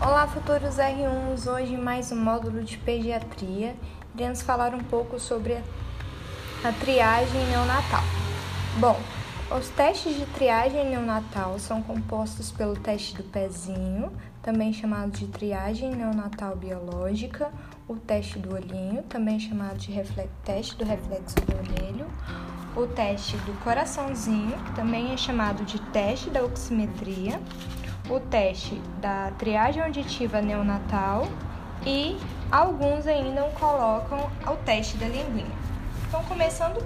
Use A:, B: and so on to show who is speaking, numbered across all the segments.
A: Olá, futuros R1s! Hoje mais um módulo de pediatria. Iremos falar um pouco sobre a triagem neonatal. Bom, os testes de triagem neonatal são compostos pelo teste do pezinho, também chamado de triagem neonatal biológica, o teste do olhinho, também chamado de teste do reflexo vermelho, o teste do coraçãozinho, que também é chamado de teste da oximetria, o teste da triagem auditiva neonatal e alguns ainda colocam o teste da linguinha. Então, começando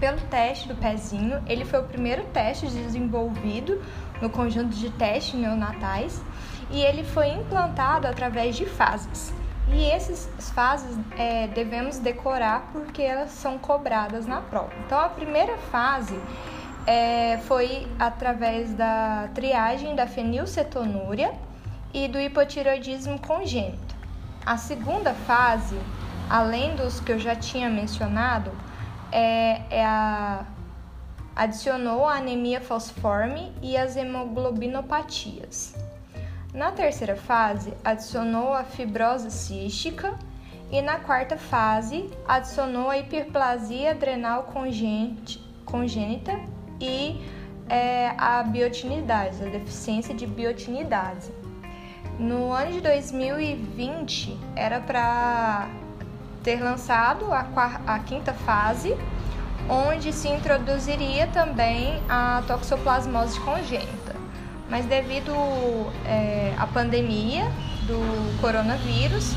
A: pelo teste do pezinho, ele foi o primeiro teste desenvolvido no conjunto de testes neonatais e ele foi implantado através de fases. E essas fases é, devemos decorar porque elas são cobradas na prova. Então, a primeira fase é, foi através da triagem da fenilcetonúria e do hipotireoidismo congênito. A segunda fase, além dos que eu já tinha mencionado, é, é a, adicionou a anemia falciforme e as hemoglobinopatias. Na terceira fase, adicionou a fibrose cística e na quarta fase, adicionou a hiperplasia adrenal congênita e é, a biotinidase, a deficiência de biotinidase. No ano de 2020, era para ter lançado a, a quinta fase, onde se introduziria também a toxoplasmose congênita. Mas devido é, à pandemia do coronavírus,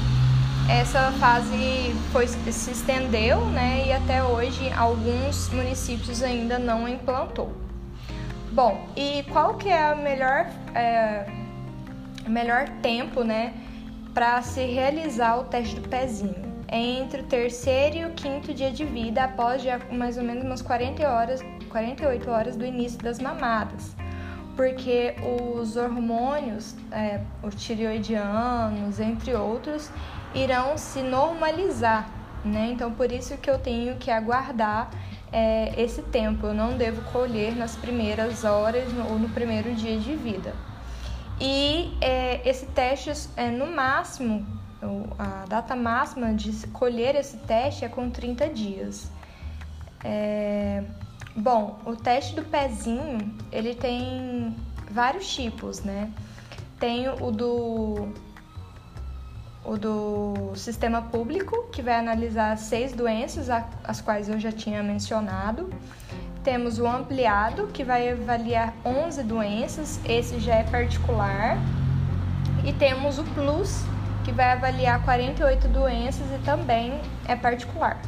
A: essa fase foi, se estendeu né, e até hoje alguns municípios ainda não implantou. Bom, e qual que é o melhor, é, melhor tempo né, para se realizar o teste do pezinho? É entre o terceiro e o quinto dia de vida, após já mais ou menos umas 40 horas, 48 horas do início das mamadas. Porque os hormônios, é, os tireoidianos, entre outros, irão se normalizar, né? Então, por isso que eu tenho que aguardar é, esse tempo. Eu não devo colher nas primeiras horas ou no primeiro dia de vida. E é, esse teste, é, no máximo, a data máxima de colher esse teste é com 30 dias. É... Bom, o teste do pezinho, ele tem vários tipos, né? Tem o do o do sistema público, que vai analisar seis doenças, as quais eu já tinha mencionado. Temos o ampliado, que vai avaliar 11 doenças, esse já é particular. E temos o plus, que vai avaliar 48 doenças e também é particular.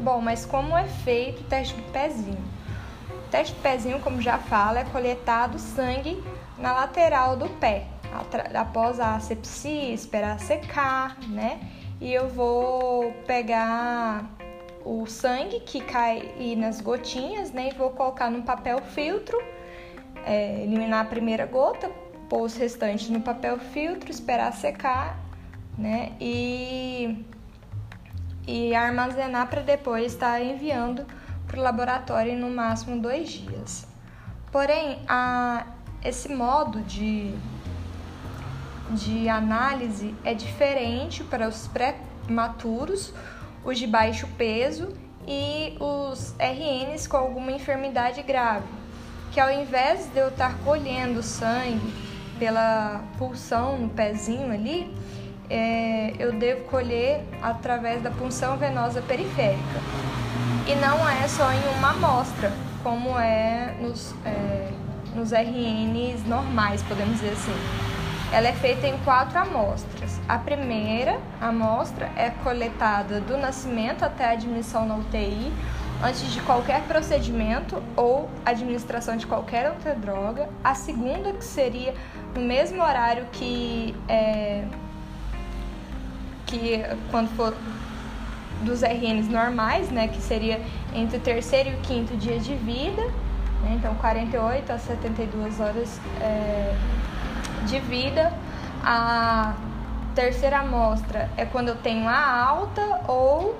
A: Bom, mas como é feito o teste do pezinho? O teste do pezinho, como já fala, é coletado sangue na lateral do pé, após a asepsia, esperar secar, né? E eu vou pegar o sangue que cai nas gotinhas, né? E vou colocar num papel filtro, é, eliminar a primeira gota, pôr os restantes no papel filtro, esperar secar né? E, e armazenar para depois estar tá enviando para o laboratório no máximo dois dias. Porém, a, esse modo de, de análise é diferente para os pré-maturos, os de baixo peso e os RNs com alguma enfermidade grave, que ao invés de eu estar colhendo sangue pela pulsão no pezinho ali, é, eu devo colher através da punção venosa periférica. E não é só em uma amostra, como é nos, é, nos RNs normais, podemos dizer assim. Ela é feita em quatro amostras. A primeira amostra é coletada do nascimento até a admissão na UTI, antes de qualquer procedimento ou administração de qualquer outra droga. A segunda, que seria no mesmo horário que é, que quando for dos RNs normais, né, que seria entre o terceiro e o quinto dia de vida, né, então 48 a 72 horas é, de vida. A terceira amostra é quando eu tenho a alta ou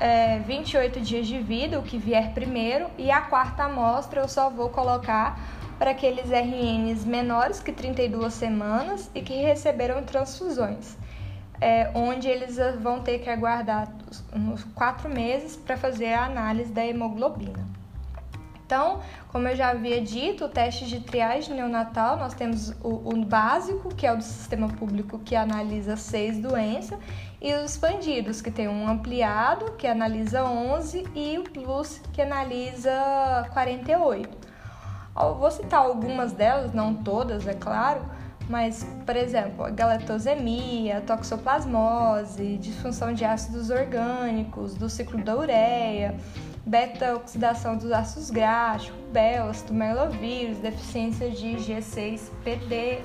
A: é, 28 dias de vida, o que vier primeiro, e a quarta amostra eu só vou colocar para aqueles RNs menores que 32 semanas e que receberam transfusões, é, onde eles vão ter que aguardar uns quatro meses para fazer a análise da hemoglobina. Então, como eu já havia dito, o teste de triagem neonatal, nós temos o, o básico, que é o do sistema público, que analisa seis doenças, e os expandidos, que tem um ampliado, que analisa 11, e o plus, que analisa 48. Eu vou citar algumas delas, não todas, é claro, mas, por exemplo, a galactosemia, toxoplasmose, disfunção de ácidos orgânicos, do ciclo da ureia, beta-oxidação dos ácidos graxos, BELS, tumelovírus, deficiência de G6PD,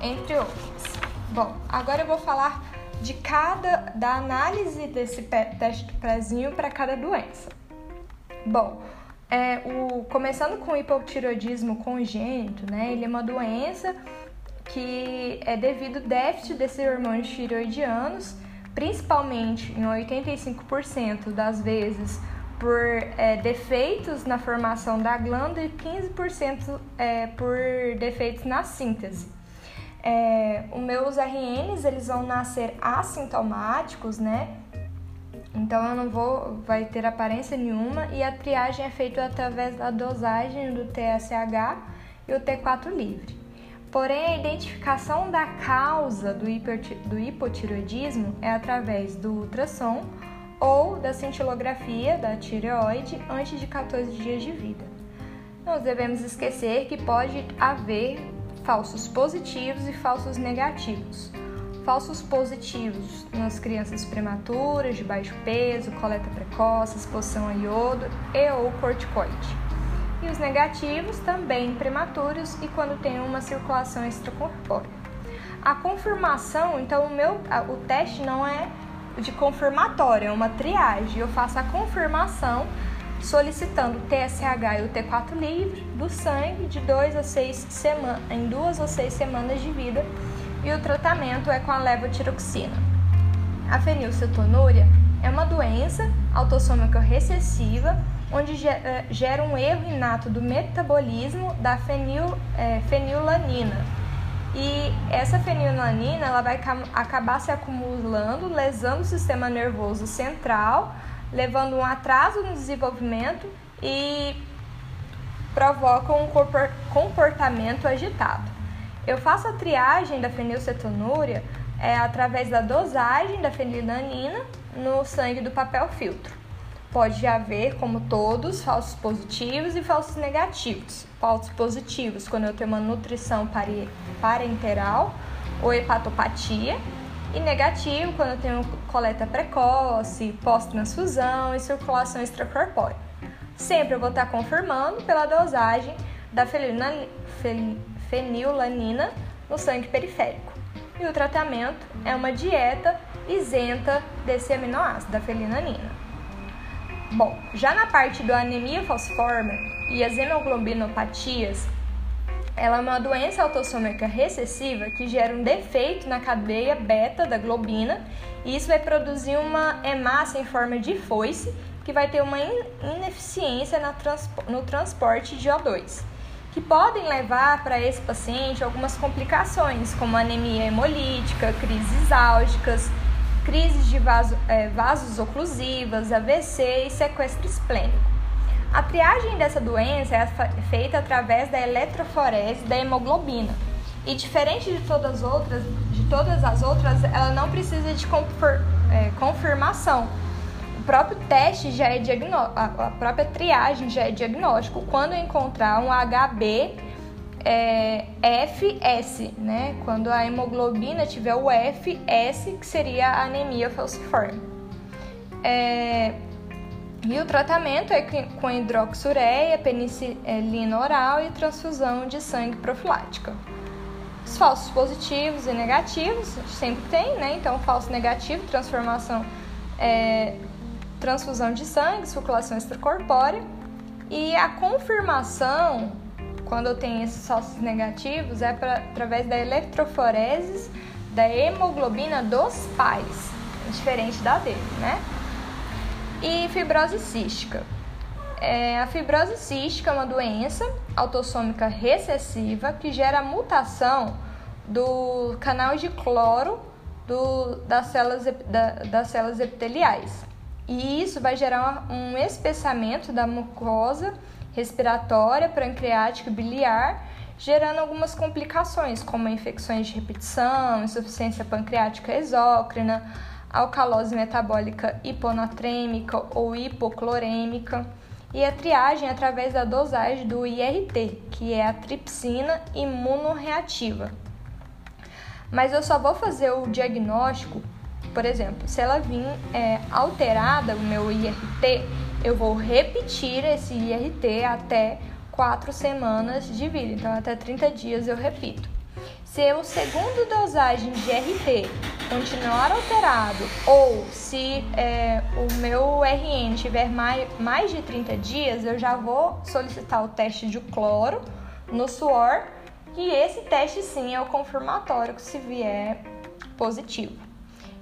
A: entre outros. Bom, agora eu vou falar de cada da análise desse teste do pezinho para cada doença. Bom, é, o, começando com o hipotiroidismo congênito, né? Ele é uma doença que é devido ao déficit desses hormônios tiroidianos principalmente em 85% das vezes por é, defeitos na formação da glândula e 15% é, por defeitos na síntese. É, os meus RNs eles vão nascer assintomáticos, né? Então eu não vou, vai ter aparência nenhuma e a triagem é feita através da dosagem do TSH e o T4 livre. Porém, a identificação da causa do, do hipotiroidismo é através do ultrassom ou da cintilografia da tireoide antes de 14 dias de vida. Nós devemos esquecer que pode haver falsos positivos e falsos negativos. Falsos positivos nas crianças prematuras, de baixo peso, coleta precoce, exposição a iodo e ou corticoide e os negativos também prematuros e quando tem uma circulação extracorpórea. A confirmação, então o meu o teste não é de confirmatório, é uma triagem. Eu faço a confirmação solicitando o TSH e o T4 livre do sangue de 2 a 6 semanas, em duas ou seis semanas de vida, e o tratamento é com a levotiroxina. A fenilcetonúria é uma doença autossômica recessiva onde eh, gera um erro inato do metabolismo da fenil, é, fenilanina. E essa fenilanina ela vai acabar se acumulando, lesando o sistema nervoso central, levando um atraso no desenvolvimento e provoca um comportamento agitado. Eu faço a triagem da fenilcetonúria é, através da dosagem da fenilanina no sangue do papel filtro. Pode haver, como todos, falsos positivos e falsos negativos. Falsos positivos, quando eu tenho uma nutrição parenteral ou hepatopatia, e negativo, quando eu tenho coleta precoce, pós-transfusão e circulação extracorpórea. Sempre eu vou estar confirmando pela dosagem da fenilanina no sangue periférico. E o tratamento é uma dieta isenta desse aminoácido, da felinanina. Bom, já na parte do anemia falciforme e as hemoglobinopatias, ela é uma doença autossômica recessiva que gera um defeito na cadeia beta da globina e isso vai produzir uma hemácia em forma de foice que vai ter uma ineficiência no transporte de O2, que podem levar para esse paciente algumas complicações, como anemia hemolítica, crises álgicas, crises de vaso, é, vasos oclusivas, AVC e sequestro esplênico. A triagem dessa doença é feita através da eletroforese da hemoglobina. E diferente de todas as outras, de todas as outras, ela não precisa de é, confirmação. O próprio teste já é diagnóstico, a própria triagem já é diagnóstico. Quando encontrar um HB é, FS, né? Quando a hemoglobina tiver o FS, que seria a anemia falciforme. É, e o tratamento é com hidroxureia, penicilina oral e transfusão de sangue profilática. Os falsos positivos e negativos sempre tem, né? Então, falso negativo, transformação, é, transfusão de sangue, circulação extracorpórea. E a confirmação quando eu tenho esses sócios negativos, é pra, através da eletroforese da hemoglobina dos pais, diferente da dele, né? E fibrose cística. É, a fibrose cística é uma doença autossômica recessiva que gera mutação do canal de cloro do, das, células, da, das células epiteliais. E isso vai gerar um espessamento da mucosa respiratória, pancreática e biliar, gerando algumas complicações, como infecções de repetição, insuficiência pancreática exócrina, alcalose metabólica hiponatrêmica ou hipoclorêmica, e a triagem através da dosagem do IRT, que é a tripsina imunorreativa. Mas eu só vou fazer o diagnóstico, por exemplo, se ela vir é, alterada, o meu IRT, eu vou repetir esse IRT até 4 semanas de vida, então até 30 dias eu repito. Se o segundo dosagem de RT continuar alterado ou se é, o meu RN tiver mais, mais de 30 dias, eu já vou solicitar o teste de cloro no suor e esse teste sim é o confirmatório se vier positivo.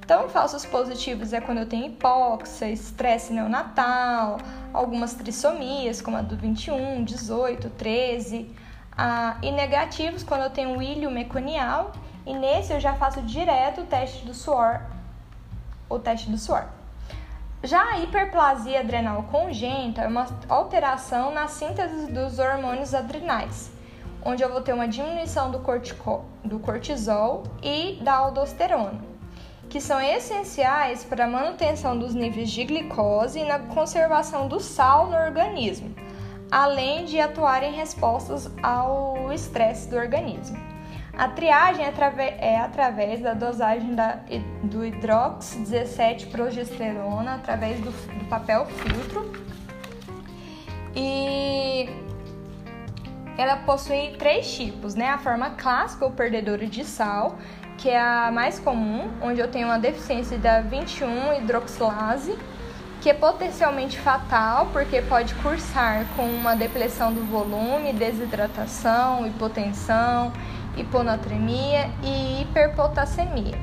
A: Então, falsos positivos é quando eu tenho hipóxia, estresse neonatal, algumas trissomias, como a do 21, 18, 13. Ah, e negativos quando eu tenho ilho meconial. E nesse eu já faço direto o teste do suor, o teste do suor. Já a hiperplasia adrenal congênita é uma alteração na síntese dos hormônios adrenais, onde eu vou ter uma diminuição do, cortico, do cortisol e da aldosterona que são essenciais para a manutenção dos níveis de glicose e na conservação do sal no organismo, além de atuar em respostas ao estresse do organismo. A triagem é, é através da dosagem do hidrox 17 progesterona através do, do papel filtro e ela possui três tipos, né? A forma clássica ou perdedora de sal, que é a mais comum, onde eu tenho uma deficiência da 21 hidroxilase, que é potencialmente fatal porque pode cursar com uma depressão do volume, desidratação, hipotensão, hiponatremia e hiperpotassemia.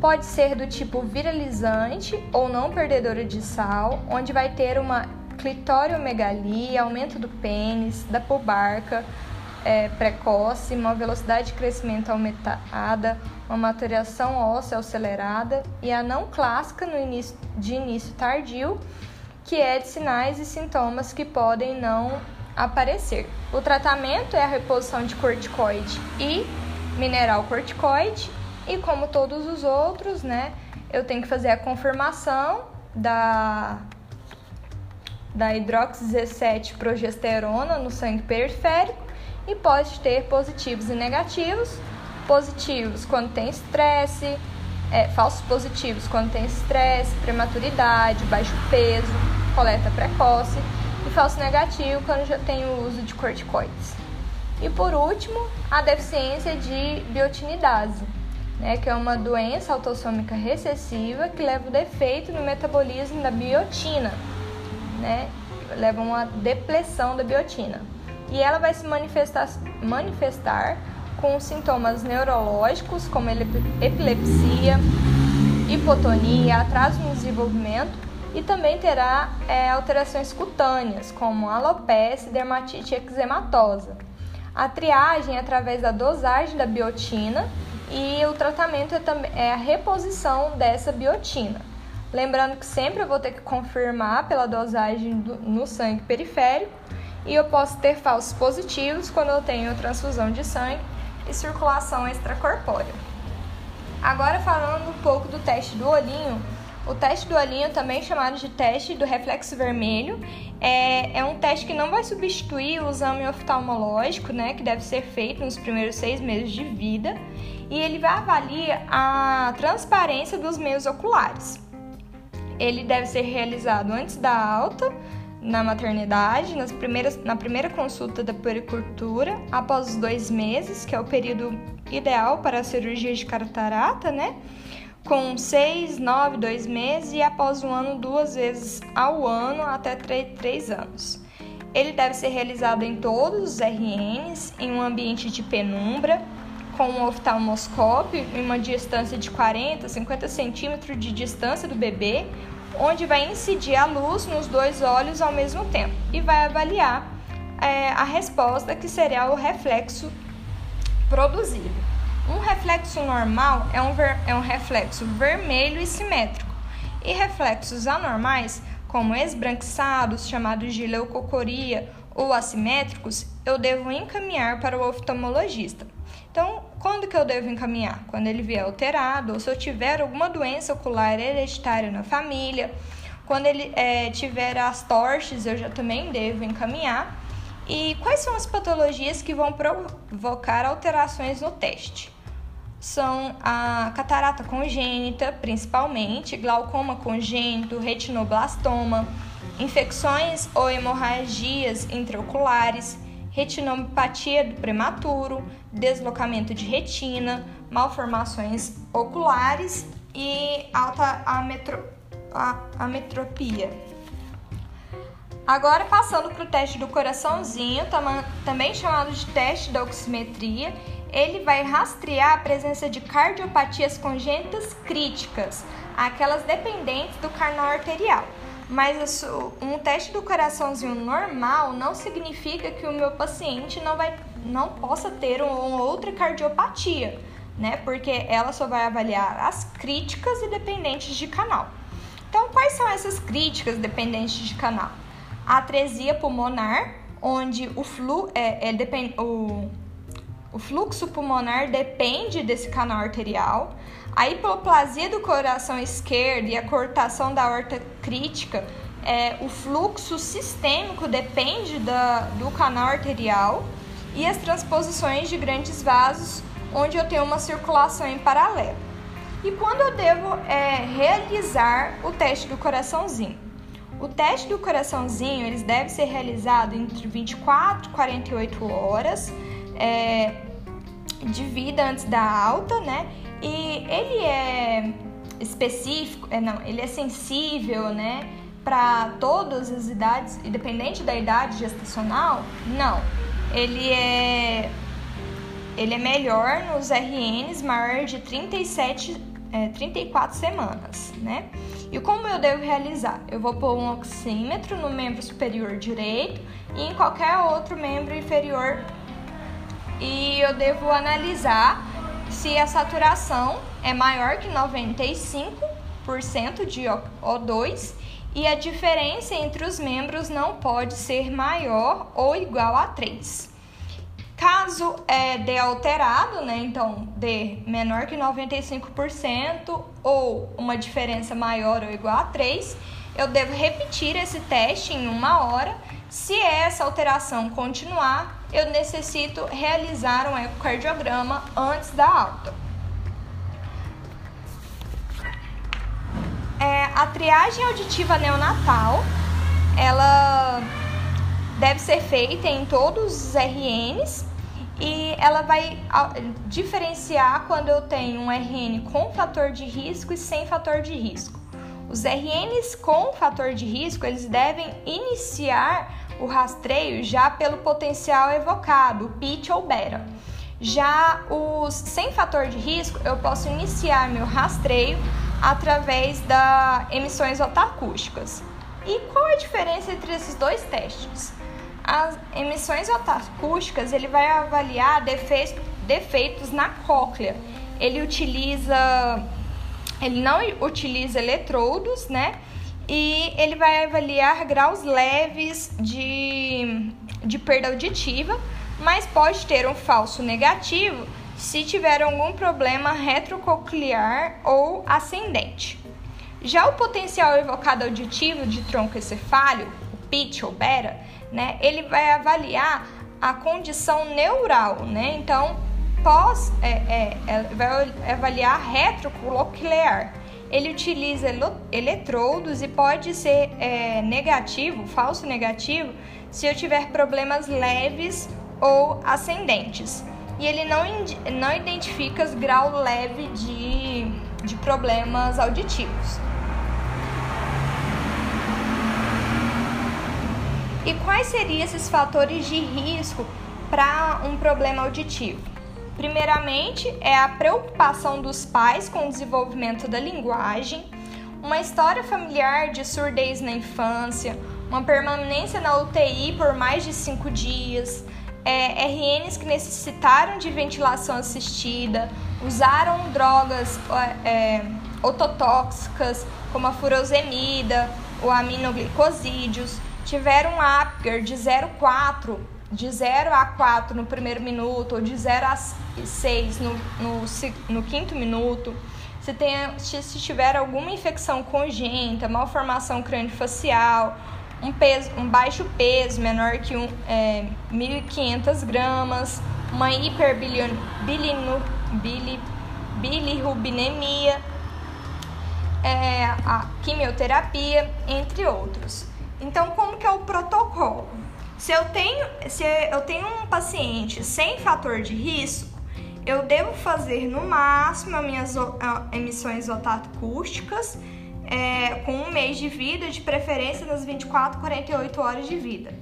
A: Pode ser do tipo viralizante ou não perdedora de sal, onde vai ter uma clitoriomegalia, aumento do pênis, da pubarca, é, precoce, uma velocidade de crescimento aumentada, uma maturação óssea acelerada e a não clássica no início, de início tardio, que é de sinais e sintomas que podem não aparecer. O tratamento é a reposição de corticoide e mineral corticoide e como todos os outros, né, eu tenho que fazer a confirmação da da hidrox 17 progesterona no sangue periférico e pode ter positivos e negativos. Positivos quando tem estresse, é, falsos positivos quando tem estresse, prematuridade, baixo peso, coleta precoce e falso negativo quando já tem o uso de corticoides. E por último, a deficiência de biotinidase, né, que é uma doença autossômica recessiva que leva o defeito no metabolismo da biotina, né, leva uma depressão da biotina e ela vai se manifestar, manifestar com sintomas neurológicos como epilepsia, hipotonia, atraso no desenvolvimento e também terá é, alterações cutâneas como alopecia dermatite eczematosa. A triagem é através da dosagem da biotina e o tratamento é, é a reposição dessa biotina. Lembrando que sempre eu vou ter que confirmar pela dosagem do, no sangue periférico e eu posso ter falsos positivos quando eu tenho transfusão de sangue e circulação extracorpórea. Agora falando um pouco do teste do olhinho, o teste do olhinho, também chamado de teste do reflexo vermelho, é, é um teste que não vai substituir o exame oftalmológico, né, que deve ser feito nos primeiros seis meses de vida, e ele vai avaliar a transparência dos meios oculares. Ele deve ser realizado antes da alta, na maternidade, nas primeiras, na primeira consulta da puericultura, após os dois meses, que é o período ideal para a cirurgia de catarata, né? Com seis, nove, dois meses e após um ano, duas vezes ao ano, até três anos. Ele deve ser realizado em todos os RNs, em um ambiente de penumbra, com um oftalmoscópio em uma distância de 40, 50 centímetros de distância do bebê onde vai incidir a luz nos dois olhos ao mesmo tempo e vai avaliar é, a resposta que seria o reflexo produzido. Um reflexo normal é um, ver, é um reflexo vermelho e simétrico, e reflexos anormais, como esbranquiçados, chamados de leucocoria, ou assimétricos, eu devo encaminhar para o oftalmologista. Então, quando que eu devo encaminhar? Quando ele vier alterado, ou se eu tiver alguma doença ocular hereditária na família, quando ele é, tiver as torches, eu já também devo encaminhar. E quais são as patologias que vão provocar alterações no teste? São a catarata congênita, principalmente, glaucoma congênito, retinoblastoma, infecções ou hemorragias intraoculares, retinopatia do prematuro, deslocamento de retina, malformações oculares e alta ametro, ametropia. Agora, passando para o teste do coraçãozinho, também chamado de teste da oximetria, ele vai rastrear a presença de cardiopatias congênitas críticas, aquelas dependentes do canal arterial. Mas um teste do coraçãozinho normal não significa que o meu paciente não, vai, não possa ter uma outra cardiopatia, né? Porque ela só vai avaliar as críticas e dependentes de canal. Então, quais são essas críticas dependentes de canal? A atresia pulmonar, onde o, flu, é, é, depend, o, o fluxo pulmonar depende desse canal arterial. A hipoplasia do coração esquerdo e a cortação da horta crítica, é, o fluxo sistêmico depende da, do canal arterial e as transposições de grandes vasos, onde eu tenho uma circulação em paralelo. E quando eu devo é, realizar o teste do coraçãozinho? O teste do coraçãozinho eles deve ser realizado entre 24 e 48 horas é, de vida antes da alta, né? E ele é específico, é, não, ele é sensível, né, para todas as idades, independente da idade gestacional? Não. Ele é ele é melhor nos RNs maior de 37, é, 34 semanas, né? E como eu devo realizar? Eu vou pôr um oxímetro no membro superior direito e em qualquer outro membro inferior e eu devo analisar se a saturação é maior que 95% de O2 e a diferença entre os membros não pode ser maior ou igual a 3. Caso é, D alterado, né, então D menor que 95% ou uma diferença maior ou igual a 3, eu devo repetir esse teste em uma hora. Se essa alteração continuar, eu necessito realizar um ecocardiograma antes da alta. É, a triagem auditiva neonatal, ela deve ser feita em todos os RNs e ela vai diferenciar quando eu tenho um RN com fator de risco e sem fator de risco. Os RNs com fator de risco, eles devem iniciar o rastreio já pelo potencial evocado, pitch ou beta. Já os sem fator de risco, eu posso iniciar meu rastreio através das emissões otacústicas. E qual a diferença entre esses dois testes? As emissões otacústicas, ele vai avaliar defeitos, defeitos na cóclea. Ele utiliza ele não utiliza eletrodos, né? E ele vai avaliar graus leves de, de perda auditiva, mas pode ter um falso negativo se tiver algum problema retrococlear ou ascendente. Já o potencial evocado auditivo de tronco encefálico, o pitch ou beta, né, ele vai avaliar a condição neural, né? Então, pós, é, é, é vai avaliar retrococlear, ele utiliza eletrodos e pode ser é, negativo, falso negativo, se eu tiver problemas leves ou ascendentes. E ele não, não identifica grau leve de, de problemas auditivos. E quais seriam esses fatores de risco para um problema auditivo? Primeiramente, é a preocupação dos pais com o desenvolvimento da linguagem, uma história familiar de surdez na infância, uma permanência na UTI por mais de cinco dias, é, RNs que necessitaram de ventilação assistida, usaram drogas é, ototóxicas como a furosemida, o aminoglicosídeos, tiveram Apgar de 0,4 de 0 a 4 no primeiro minuto, ou de 0 a 6 no, no, no quinto minuto, se, tem, se tiver alguma infecção congênita, malformação crânio-facial, um, peso, um baixo peso, menor que um, é, 1.500 gramas, uma hiperbilirubinemia, é, a quimioterapia, entre outros. Então, como que é o protocolo? Se eu tenho, se eu tenho um paciente sem fator de risco, eu devo fazer no máximo as minhas emissões otacústicas é, com um mês de vida, de preferência nas 24, 48 horas de vida.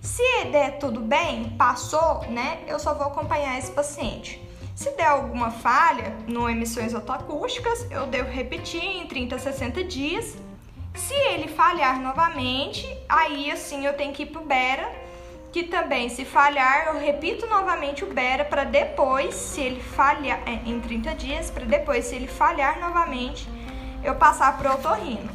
A: Se der tudo bem, passou, né? Eu só vou acompanhar esse paciente. Se der alguma falha no emissões otacústicas, eu devo repetir em 30 a 60 dias. Se ele falhar novamente, aí assim eu tenho que ir pro Bera que também, se falhar, eu repito novamente o BERA para depois, se ele falhar, é, em 30 dias, para depois, se ele falhar novamente, eu passar para o otorrino.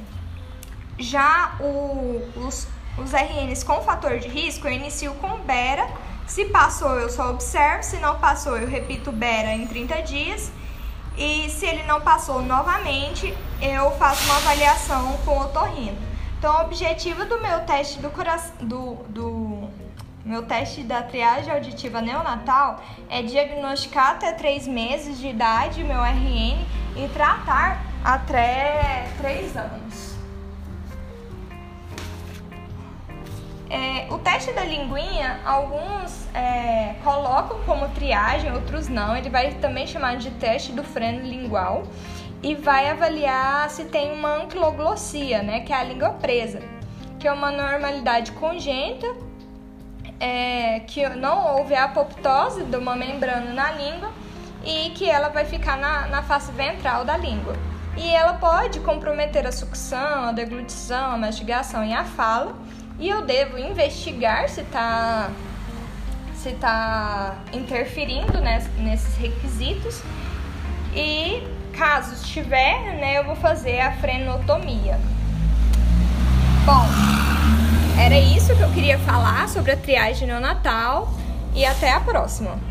A: Já o, os, os RNs com fator de risco, eu inicio com o BERA. Se passou, eu só observo. Se não passou, eu repito o BERA em 30 dias. E se ele não passou novamente, eu faço uma avaliação com o otorrino. Então, o objetivo do meu teste do, coração, do, do meu teste da triagem auditiva neonatal é diagnosticar até 3 meses de idade meu RN e tratar até 3 anos. É, o teste da linguinha, alguns é, colocam como triagem, outros não. Ele vai também chamar de teste do freno lingual e vai avaliar se tem uma anquiloglossia, né, que é a língua presa, que é uma normalidade congênita é, que não houve a apoptose de uma membrana na língua e que ela vai ficar na, na face ventral da língua. E ela pode comprometer a sucção, a deglutição, a mastigação e a fala. E eu devo investigar se está se tá interferindo nesses requisitos. E caso estiver, né, eu vou fazer a frenotomia. Bom, era isso que eu queria falar sobre a triagem neonatal e até a próxima.